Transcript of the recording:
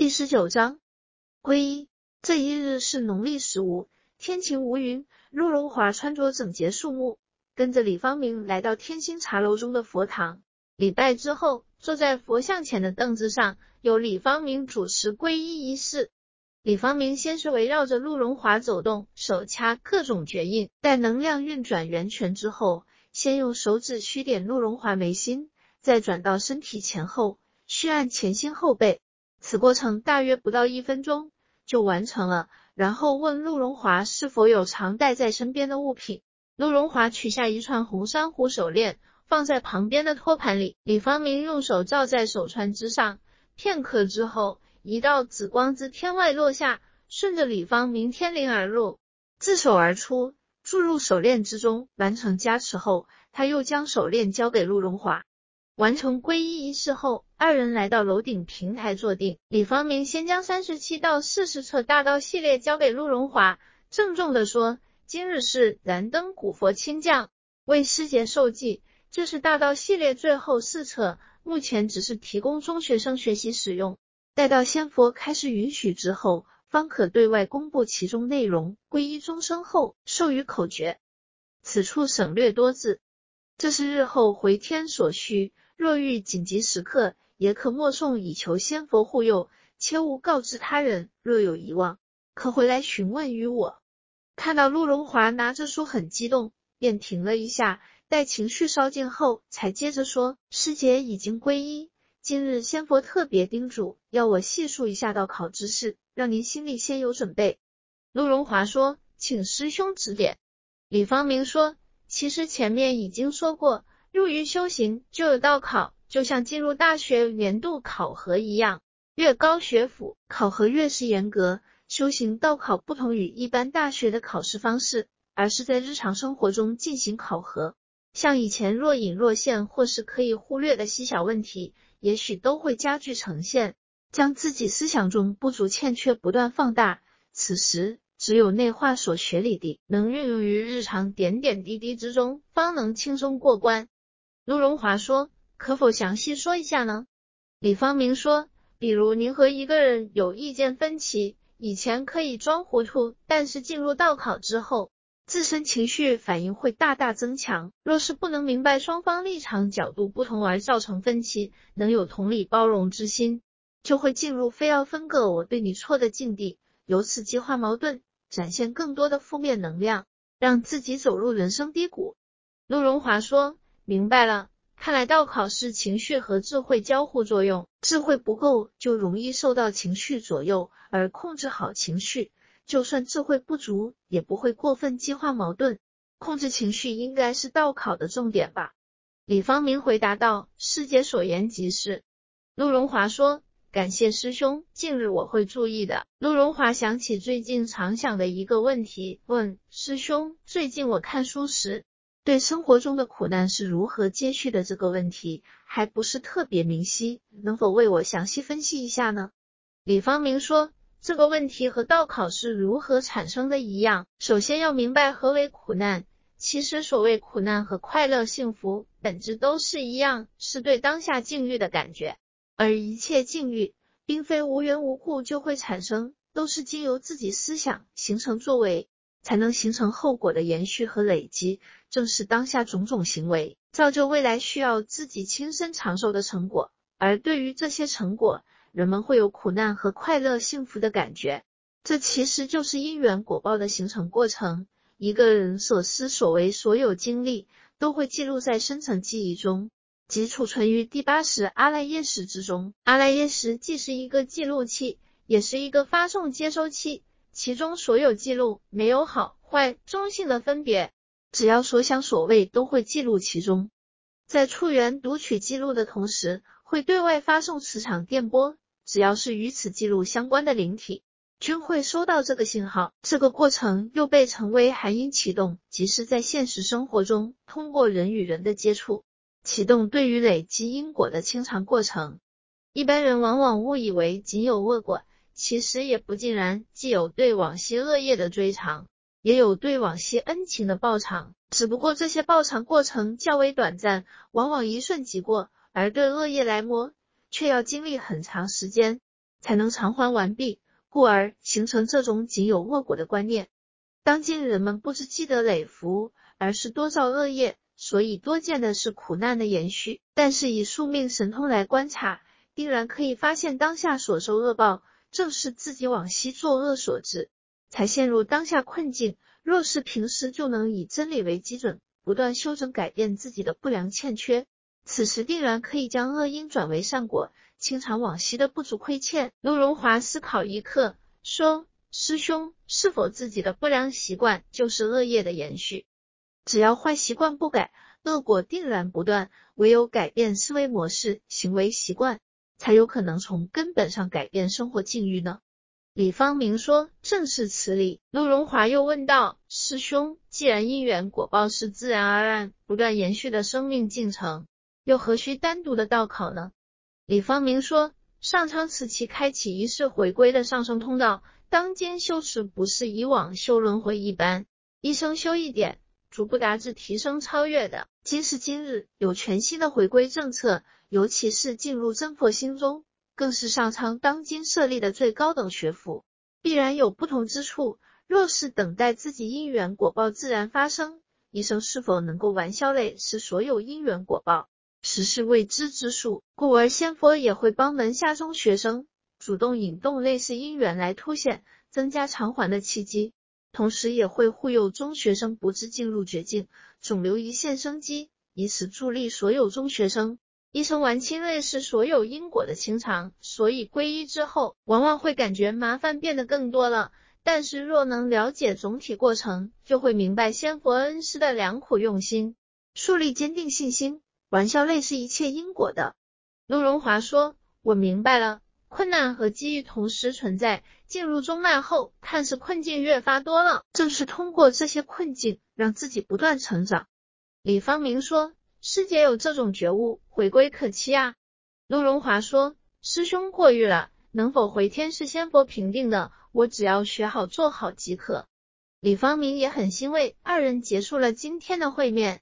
第十九章皈依。这一日是农历十五，天晴无云。陆荣华穿着整洁肃穆，跟着李方明来到天心茶楼中的佛堂。礼拜之后，坐在佛像前的凳子上，由李方明主持皈依仪式。李方明先是围绕着陆荣华走动，手掐各种诀印，待能量运转圆全之后，先用手指虚点陆荣华眉心，再转到身体前后，虚按前心后背。此过程大约不到一分钟就完成了。然后问陆荣华是否有常带在身边的物品。陆荣华取下一串红珊瑚手链，放在旁边的托盘里。李方明用手罩在手串之上，片刻之后，一道紫光自天外落下，顺着李方明天灵而入，自手而出，注入手链之中。完成加持后，他又将手链交给陆荣华。完成皈依仪式后，二人来到楼顶平台坐定。李方明先将三十七到四十册大道系列交给陆荣华，郑重地说：“今日是燃灯古佛亲降，为师姐受记。这是大道系列最后四册，目前只是提供中学生学习使用，待到仙佛开始允许之后，方可对外公布其中内容。皈依终生后，授予口诀。此处省略多字，这是日后回天所需。”若遇紧急时刻，也可默诵以求仙佛护佑，切勿告知他人。若有遗忘，可回来询问于我。看到陆荣华拿着书很激动，便停了一下，待情绪稍静后，才接着说：“师姐已经皈依，今日仙佛特别叮嘱，要我细述一下道考之事，让您心里先有准备。”陆荣华说：“请师兄指点。”李方明说：“其实前面已经说过。”入于修行就有道考，就像进入大学年度考核一样，越高学府考核越是严格。修行道考不同于一般大学的考试方式，而是在日常生活中进行考核。像以前若隐若现或是可以忽略的细小问题，也许都会加剧呈现，将自己思想中不足欠缺不断放大。此时只有内化所学里的，能运用于日常点点滴滴之中，方能轻松过关。陆荣华说：“可否详细说一下呢？”李方明说：“比如您和一个人有意见分歧，以前可以装糊涂，但是进入道考之后，自身情绪反应会大大增强。若是不能明白双方立场角度不同而造成分歧，能有同理包容之心，就会进入非要分个我对你错的境地，由此激化矛盾，展现更多的负面能量，让自己走入人生低谷。”陆荣华说。明白了，看来道考是情绪和智慧交互作用，智慧不够就容易受到情绪左右，而控制好情绪，就算智慧不足也不会过分激化矛盾。控制情绪应该是道考的重点吧？李方明回答道：“师姐所言极是。”陆荣华说：“感谢师兄，近日我会注意的。”陆荣华想起最近常想的一个问题，问师兄：“最近我看书时。”对生活中的苦难是如何接续的这个问题还不是特别明晰，能否为我详细分析一下呢？李方明说，这个问题和道考是如何产生的一样，首先要明白何为苦难。其实所谓苦难和快乐幸福本质都是一样，是对当下境遇的感觉。而一切境遇并非无缘无故就会产生，都是经由自己思想形成作为。才能形成后果的延续和累积，正是当下种种行为造就未来需要自己亲身承受的成果。而对于这些成果，人们会有苦难和快乐、幸福的感觉，这其实就是因缘果报的形成过程。一个人所思所为、所有经历，都会记录在深层记忆中，即储存于第八识阿赖耶识之中。阿赖耶识既是一个记录器，也是一个发送接收器。其中所有记录没有好坏中性的分别，只要所想所谓都会记录其中。在触源读取记录的同时，会对外发送磁场电波，只要是与此记录相关的灵体，均会收到这个信号。这个过程又被称为含音启动，即是在现实生活中通过人与人的接触，启动对于累积因果的清偿过程。一般人往往误以为仅有恶果。其实也不尽然，既有对往昔恶业的追偿，也有对往昔恩情的报偿。只不过这些报偿过程较为短暂，往往一瞬即过；而对恶业来磨，却要经历很长时间。才能偿还完毕，故而形成这种仅有恶果的观念。当今人们不知积德累福，而是多造恶业，所以多见的是苦难的延续。但是以宿命神通来观察，定然可以发现当下所受恶报，正是自己往昔作恶所致，才陷入当下困境。若是平时就能以真理为基准，不断修正改变自己的不良欠缺，此时定然可以将恶因转为善果，清偿往昔的不足亏欠。陆荣华思考一刻，说：“师兄，是否自己的不良习惯就是恶业的延续？只要坏习惯不改，恶果定然不断。唯有改变思维模式、行为习惯，才有可能从根本上改变生活境遇呢？”李方明说：“正是此理。”陆荣华又问道：“师兄，既然因缘果报是自然而然、不断延续的生命进程，又何须单独的道考呢？”李方明说：“上苍此期开启一世回归的上升通道，当今修持不是以往修轮回一般，一生修一点，逐步达至提升超越的。今时今日，有全新的回归政策，尤其是进入真佛心中。”更是上苍当今设立的最高等学府，必然有不同之处。若是等待自己因缘果报自然发生，一生是否能够完消累，是所有因缘果报，实是未知之数。故而仙佛也会帮门下中学生主动引动类似因缘来凸显、增加偿还的契机，同时也会护佑中学生不致进入绝境，总留一线生机，以此助力所有中学生。医生完清类是所有因果的清偿，所以皈依之后，往往会感觉麻烦变得更多了。但是若能了解总体过程，就会明白仙佛恩师的良苦用心，树立坚定信心，玩笑类是一切因果的。陆荣华说：“我明白了，困难和机遇同时存在。进入中脉后，看似困境越发多了，正是通过这些困境，让自己不断成长。”李方明说。师姐有这种觉悟，回归可期啊。陆荣华说：“师兄过誉了，能否回天是仙佛评定的，我只要学好做好即可。”李方明也很欣慰，二人结束了今天的会面。